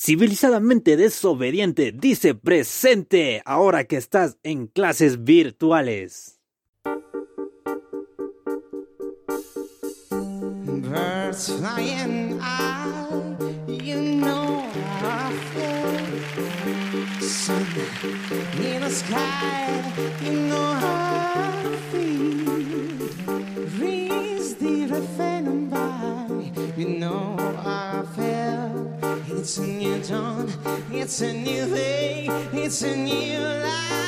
Civilizadamente desobediente dice presente ahora que estás en clases virtuales. Sun in the sky, you know how I feel. Breeze the refrain by, you know I feel. It's a new dawn, it's a new day, it's a new life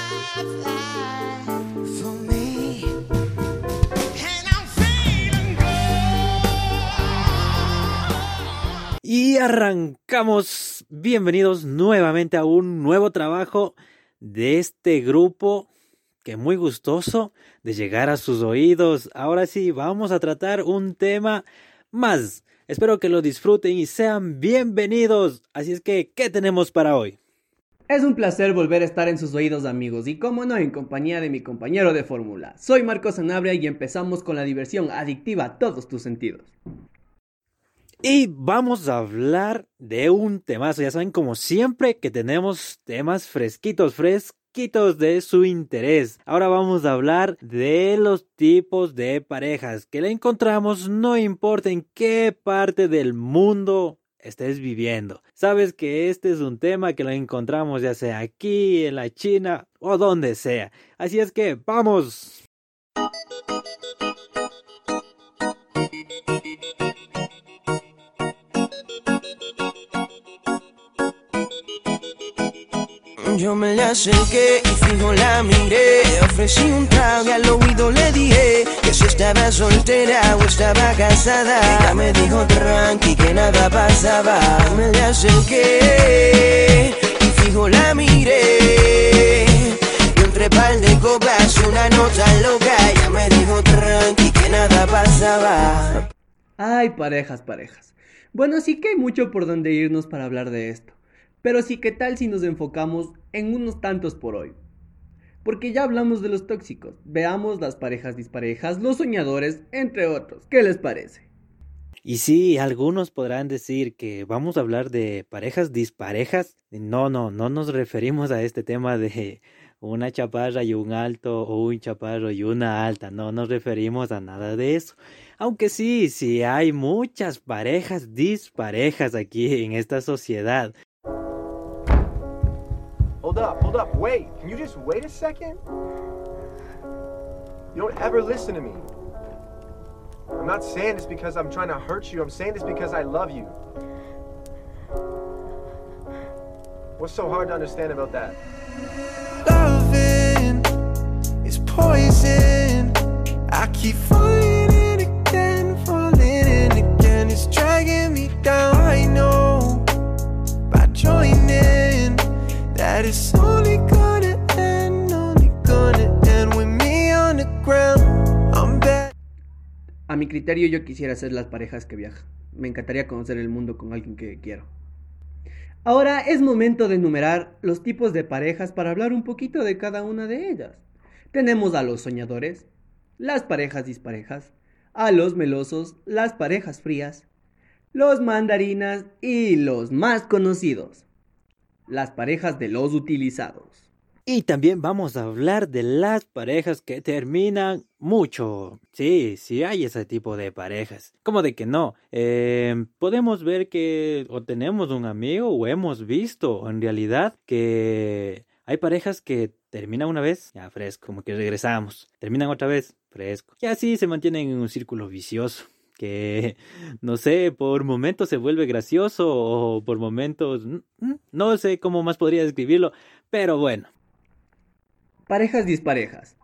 arrancamos. Bienvenidos nuevamente a un nuevo trabajo de este grupo que muy gustoso de llegar a sus oídos. Ahora sí, vamos a tratar un tema más. Espero que lo disfruten y sean bienvenidos. Así es que, ¿qué tenemos para hoy? Es un placer volver a estar en sus oídos amigos y como no en compañía de mi compañero de fórmula. Soy Marcos Sanabria y empezamos con la diversión adictiva a todos tus sentidos. Y vamos a hablar de un temazo. Ya saben, como siempre, que tenemos temas fresquitos, fresquitos de su interés. Ahora vamos a hablar de los tipos de parejas que la encontramos, no importa en qué parte del mundo estés viviendo. Sabes que este es un tema que lo encontramos ya sea aquí, en la China o donde sea. Así es que, ¡vamos! Yo me le acerqué y fijo la miré. Ofrecí un trago y al oído le dije que si estaba soltera o estaba casada. Ella me dijo tranqui que nada pasaba. Me le acerqué y fijo la miré. Y entre par de copas una nota loca. Ella me dijo tranqui que nada pasaba. Ay, parejas, parejas. Bueno, sí que hay mucho por donde irnos para hablar de esto. Pero sí, ¿qué tal si nos enfocamos en unos tantos por hoy? Porque ya hablamos de los tóxicos, veamos las parejas disparejas, los soñadores, entre otros. ¿Qué les parece? Y sí, algunos podrán decir que vamos a hablar de parejas disparejas. No, no, no nos referimos a este tema de una chaparra y un alto o un chaparro y una alta. No nos referimos a nada de eso. Aunque sí, sí hay muchas parejas disparejas aquí en esta sociedad. Hold up, hold up, wait. Can you just wait a second? You don't ever listen to me. I'm not saying this because I'm trying to hurt you. I'm saying this because I love you. What's so hard to understand about that? Loving is poison. I keep A mi criterio yo quisiera ser las parejas que viajan. Me encantaría conocer el mundo con alguien que quiero. Ahora es momento de enumerar los tipos de parejas para hablar un poquito de cada una de ellas. Tenemos a los soñadores, las parejas disparejas, a los melosos, las parejas frías, los mandarinas y los más conocidos, las parejas de los utilizados. Y también vamos a hablar de las parejas que terminan mucho. Sí, sí hay ese tipo de parejas. ¿Cómo de que no? Eh, podemos ver que o tenemos un amigo o hemos visto en realidad que hay parejas que terminan una vez, ya fresco, como que regresamos. Terminan otra vez, fresco. Y así se mantienen en un círculo vicioso que, no sé, por momentos se vuelve gracioso o por momentos, no sé cómo más podría describirlo, pero bueno. Parejas disparejas.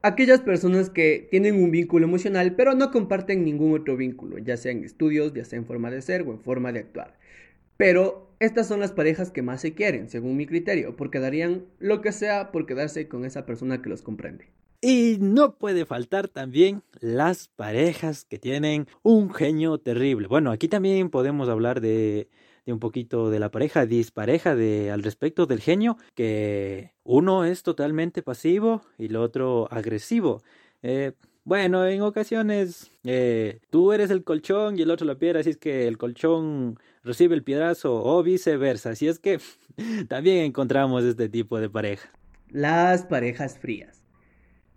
Aquellas personas que tienen un vínculo emocional pero no comparten ningún otro vínculo, ya sea en estudios, ya sea en forma de ser o en forma de actuar. Pero estas son las parejas que más se quieren, según mi criterio, porque darían lo que sea por quedarse con esa persona que los comprende. Y no puede faltar también las parejas que tienen un genio terrible. Bueno, aquí también podemos hablar de, un poquito de la pareja dispareja de, al respecto del genio, que uno es totalmente pasivo y el otro agresivo. Eh, bueno, en ocasiones eh, tú eres el colchón y el otro la piedra, así es que el colchón recibe el piedrazo o viceversa. Así es que también encontramos este tipo de pareja. Las parejas frías.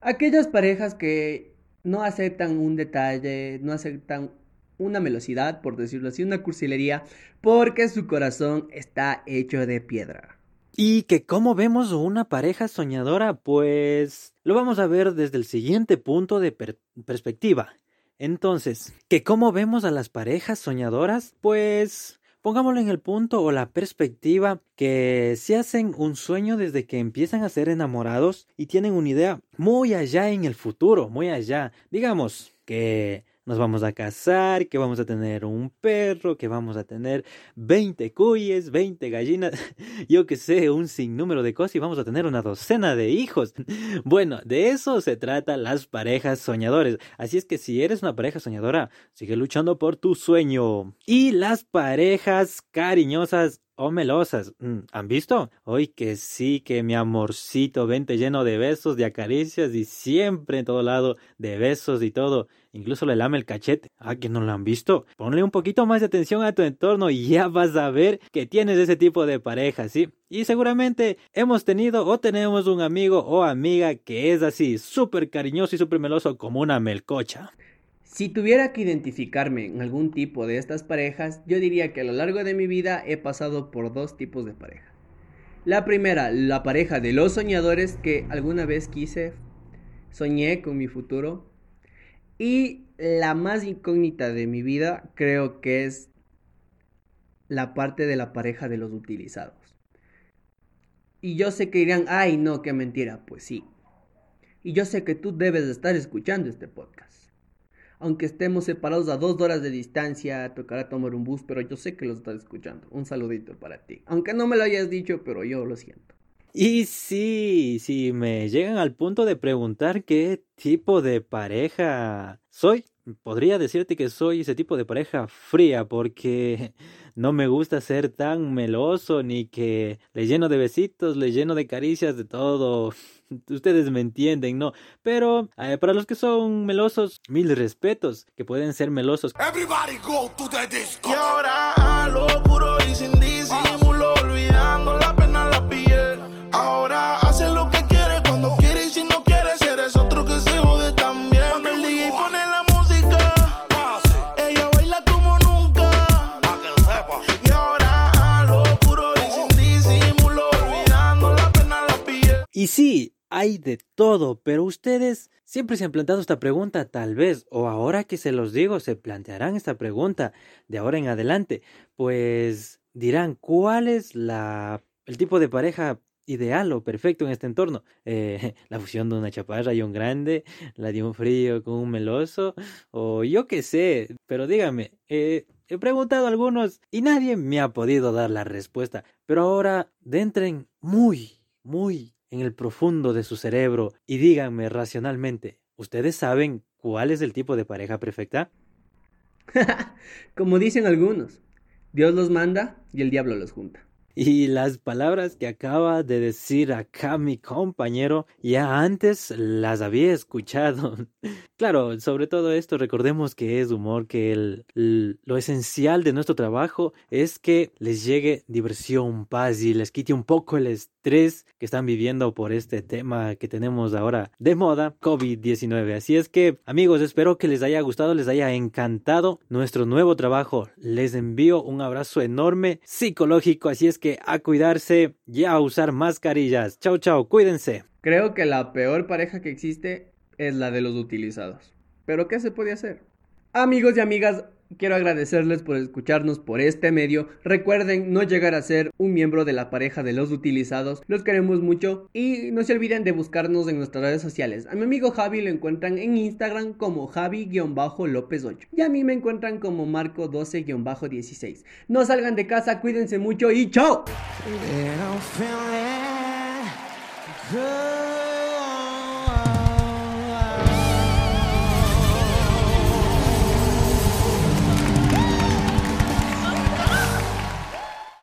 Aquellas parejas que no aceptan un detalle, no aceptan una velocidad, por decirlo así, una cursilería, porque su corazón está hecho de piedra. Y que cómo vemos una pareja soñadora, pues lo vamos a ver desde el siguiente punto de perspectiva. Entonces, que cómo vemos a las parejas soñadoras, pues pongámoslo en el punto o la perspectiva que se hacen un sueño desde que empiezan a ser enamorados y tienen una idea muy allá en el futuro, muy allá. Digamos que nos vamos a casar, que vamos a tener un perro, que vamos a tener 20 cuyes, 20 gallinas, yo que sé, un sinnúmero de cosas y vamos a tener una docena de hijos. Bueno, de eso se trata las parejas soñadores. Así es que si eres una pareja soñadora, sigue luchando por tu sueño. Y las parejas cariñosas o melosas. Mm, ¿Han visto? Hoy que sí, que mi amorcito, vente lleno de besos, de acaricias y siempre en todo lado de besos y todo. Incluso le lame el cachete. Ah, que no lo han visto. Ponle un poquito más de atención a tu entorno y ya vas a ver que tienes ese tipo de pareja, ¿sí? Y seguramente hemos tenido o tenemos un amigo o amiga que es así, súper cariñoso y súper meloso como una melcocha. Si tuviera que identificarme en algún tipo de estas parejas, yo diría que a lo largo de mi vida he pasado por dos tipos de pareja. La primera, la pareja de los soñadores que alguna vez quise, soñé con mi futuro. Y la más incógnita de mi vida creo que es la parte de la pareja de los utilizados. Y yo sé que dirán, ay no, qué mentira, pues sí. Y yo sé que tú debes estar escuchando este podcast aunque estemos separados a dos horas de distancia, tocará tomar un bus, pero yo sé que lo estás escuchando. Un saludito para ti. Aunque no me lo hayas dicho, pero yo lo siento. Y sí, si me llegan al punto de preguntar qué tipo de pareja soy, podría decirte que soy ese tipo de pareja fría porque no me gusta ser tan meloso ni que le lleno de besitos, le lleno de caricias, de todo. Ustedes me entienden, ¿no? Pero eh, para los que son melosos, mil respetos, que pueden ser melosos. Everybody go to the disco. Y ahora lo puro hay de todo, pero ustedes siempre se han planteado esta pregunta, tal vez, o ahora que se los digo, se plantearán esta pregunta de ahora en adelante, pues dirán, ¿cuál es la, el tipo de pareja ideal o perfecto en este entorno? Eh, la fusión de una chaparra y un grande, la de un frío con un meloso, o yo qué sé, pero dígame, eh, he preguntado a algunos y nadie me ha podido dar la respuesta, pero ahora dentren muy, muy en el profundo de su cerebro y díganme racionalmente, ¿ustedes saben cuál es el tipo de pareja perfecta? Como dicen algunos, Dios los manda y el diablo los junta. Y las palabras que acaba de decir acá mi compañero ya antes las había escuchado. claro, sobre todo esto recordemos que es humor, que el, lo esencial de nuestro trabajo es que les llegue diversión, paz y les quite un poco el estrés que están viviendo por este tema que tenemos ahora de moda, COVID-19. Así es que amigos, espero que les haya gustado, les haya encantado nuestro nuevo trabajo. Les envío un abrazo enorme psicológico, así es que a cuidarse y a usar mascarillas. Chao, chao, cuídense. Creo que la peor pareja que existe es la de los utilizados. Pero ¿qué se puede hacer? Amigos y amigas, Quiero agradecerles por escucharnos por este medio. Recuerden no llegar a ser un miembro de la pareja de los utilizados. Los queremos mucho y no se olviden de buscarnos en nuestras redes sociales. A mi amigo Javi lo encuentran en Instagram como Javi-López 8 y a mí me encuentran como Marco 12-16. No salgan de casa, cuídense mucho y chao.